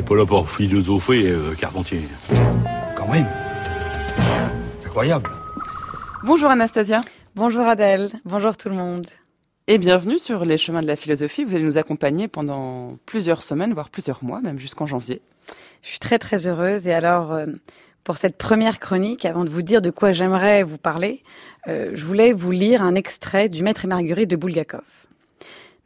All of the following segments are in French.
n'est pas là pour philosopher, euh, Carpentier. Quand même. Incroyable. Bonjour Anastasia. Bonjour Adèle. Bonjour tout le monde. Et bienvenue sur les chemins de la philosophie. Vous allez nous accompagner pendant plusieurs semaines, voire plusieurs mois, même jusqu'en janvier. Je suis très très heureuse. Et alors, euh, pour cette première chronique, avant de vous dire de quoi j'aimerais vous parler, euh, je voulais vous lire un extrait du Maître et Marguerite de Bulgakov.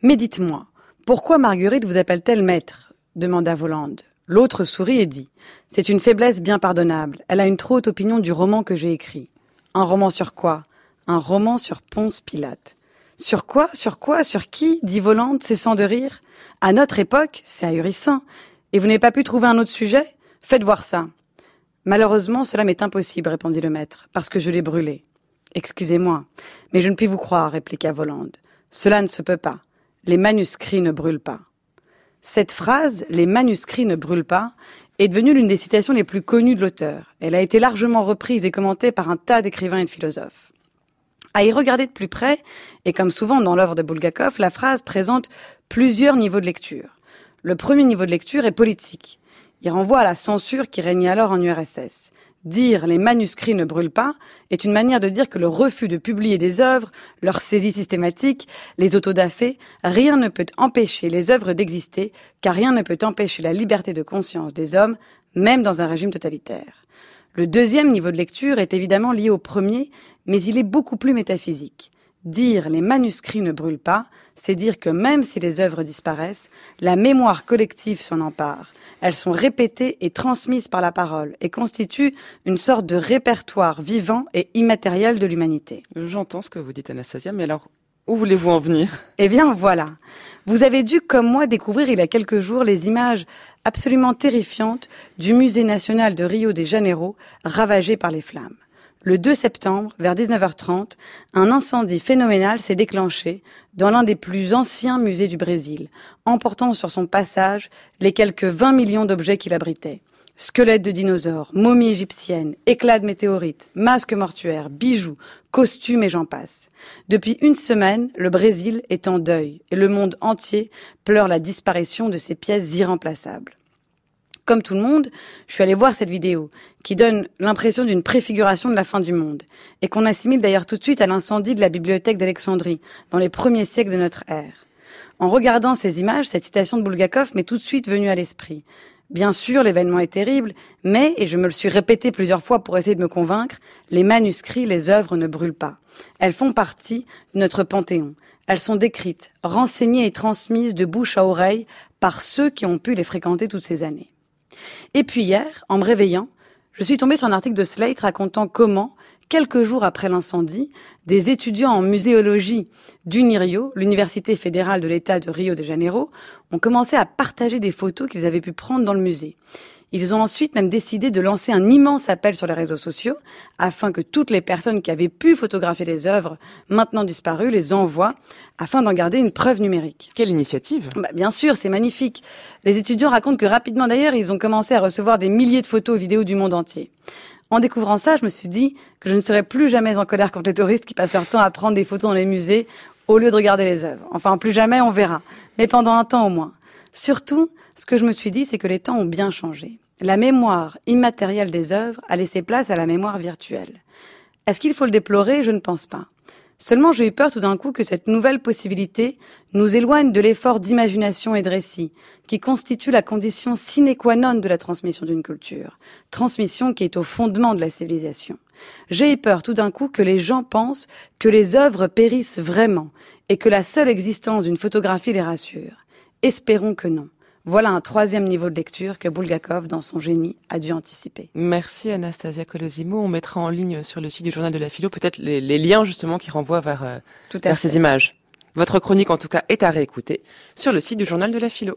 Mais dites-moi, pourquoi Marguerite vous appelle-t-elle maître? Demanda Volande. L'autre sourit et dit C'est une faiblesse bien pardonnable. Elle a une trop haute opinion du roman que j'ai écrit. Un roman sur quoi? Un roman sur Ponce Pilate. Sur quoi? Sur quoi? Sur qui? dit Volande, cessant de rire. À notre époque, c'est ahurissant. Et vous n'avez pas pu trouver un autre sujet? Faites voir ça. Malheureusement, cela m'est impossible, répondit le maître, parce que je l'ai brûlé. Excusez-moi, mais je ne puis vous croire, répliqua Volande. Cela ne se peut pas. Les manuscrits ne brûlent pas. Cette phrase, les manuscrits ne brûlent pas, est devenue l'une des citations les plus connues de l'auteur. Elle a été largement reprise et commentée par un tas d'écrivains et de philosophes. À y regarder de plus près, et comme souvent dans l'œuvre de Bulgakov, la phrase présente plusieurs niveaux de lecture. Le premier niveau de lecture est politique. Il renvoie à la censure qui régnait alors en URSS. Dire les manuscrits ne brûlent pas est une manière de dire que le refus de publier des œuvres, leur saisie systématique, les autodafés, rien ne peut empêcher les œuvres d'exister, car rien ne peut empêcher la liberté de conscience des hommes, même dans un régime totalitaire. Le deuxième niveau de lecture est évidemment lié au premier, mais il est beaucoup plus métaphysique. Dire les manuscrits ne brûlent pas, c'est dire que même si les œuvres disparaissent, la mémoire collective s'en empare elles sont répétées et transmises par la parole et constituent une sorte de répertoire vivant et immatériel de l'humanité. J'entends ce que vous dites, Anastasia, mais alors où voulez-vous en venir? Eh bien voilà. Vous avez dû, comme moi, découvrir il y a quelques jours les images absolument terrifiantes du musée national de Rio de Janeiro ravagé par les flammes. Le 2 septembre, vers 19h30, un incendie phénoménal s'est déclenché dans l'un des plus anciens musées du Brésil, emportant sur son passage les quelques 20 millions d'objets qu'il abritait. Squelettes de dinosaures, momies égyptiennes, éclats de météorites, masques mortuaires, bijoux, costumes et j'en passe. Depuis une semaine, le Brésil est en deuil et le monde entier pleure la disparition de ces pièces irremplaçables comme tout le monde, je suis allée voir cette vidéo, qui donne l'impression d'une préfiguration de la fin du monde, et qu'on assimile d'ailleurs tout de suite à l'incendie de la bibliothèque d'Alexandrie, dans les premiers siècles de notre ère. En regardant ces images, cette citation de Bulgakov m'est tout de suite venue à l'esprit. Bien sûr, l'événement est terrible, mais, et je me le suis répété plusieurs fois pour essayer de me convaincre, les manuscrits, les œuvres ne brûlent pas. Elles font partie de notre panthéon. Elles sont décrites, renseignées et transmises de bouche à oreille par ceux qui ont pu les fréquenter toutes ces années. Et puis hier, en me réveillant, je suis tombée sur un article de Slate racontant comment, quelques jours après l'incendie, des étudiants en muséologie d'Unirio, l'université fédérale de l'État de Rio de Janeiro, ont commencé à partager des photos qu'ils avaient pu prendre dans le musée. Ils ont ensuite même décidé de lancer un immense appel sur les réseaux sociaux afin que toutes les personnes qui avaient pu photographier les œuvres maintenant disparues les envoient afin d'en garder une preuve numérique. Quelle initiative? Bah, Bien sûr, c'est magnifique. Les étudiants racontent que rapidement d'ailleurs, ils ont commencé à recevoir des milliers de photos, vidéos du monde entier. En découvrant ça, je me suis dit que je ne serais plus jamais en colère contre les touristes qui passent leur temps à prendre des photos dans les musées au lieu de regarder les œuvres. Enfin, plus jamais, on verra. Mais pendant un temps au moins. Surtout, ce que je me suis dit, c'est que les temps ont bien changé. La mémoire immatérielle des œuvres a laissé place à la mémoire virtuelle. Est-ce qu'il faut le déplorer? Je ne pense pas. Seulement, j'ai eu peur tout d'un coup que cette nouvelle possibilité nous éloigne de l'effort d'imagination et de récit, qui constitue la condition sine qua non de la transmission d'une culture, transmission qui est au fondement de la civilisation. J'ai eu peur tout d'un coup que les gens pensent que les œuvres périssent vraiment, et que la seule existence d'une photographie les rassure. Espérons que non. Voilà un troisième niveau de lecture que Bulgakov, dans son génie, a dû anticiper. Merci Anastasia Colosimo. On mettra en ligne sur le site du journal de la philo peut-être les, liens justement qui renvoient vers, euh, vers ces images. Votre chronique en tout cas est à réécouter sur le site du journal de la philo.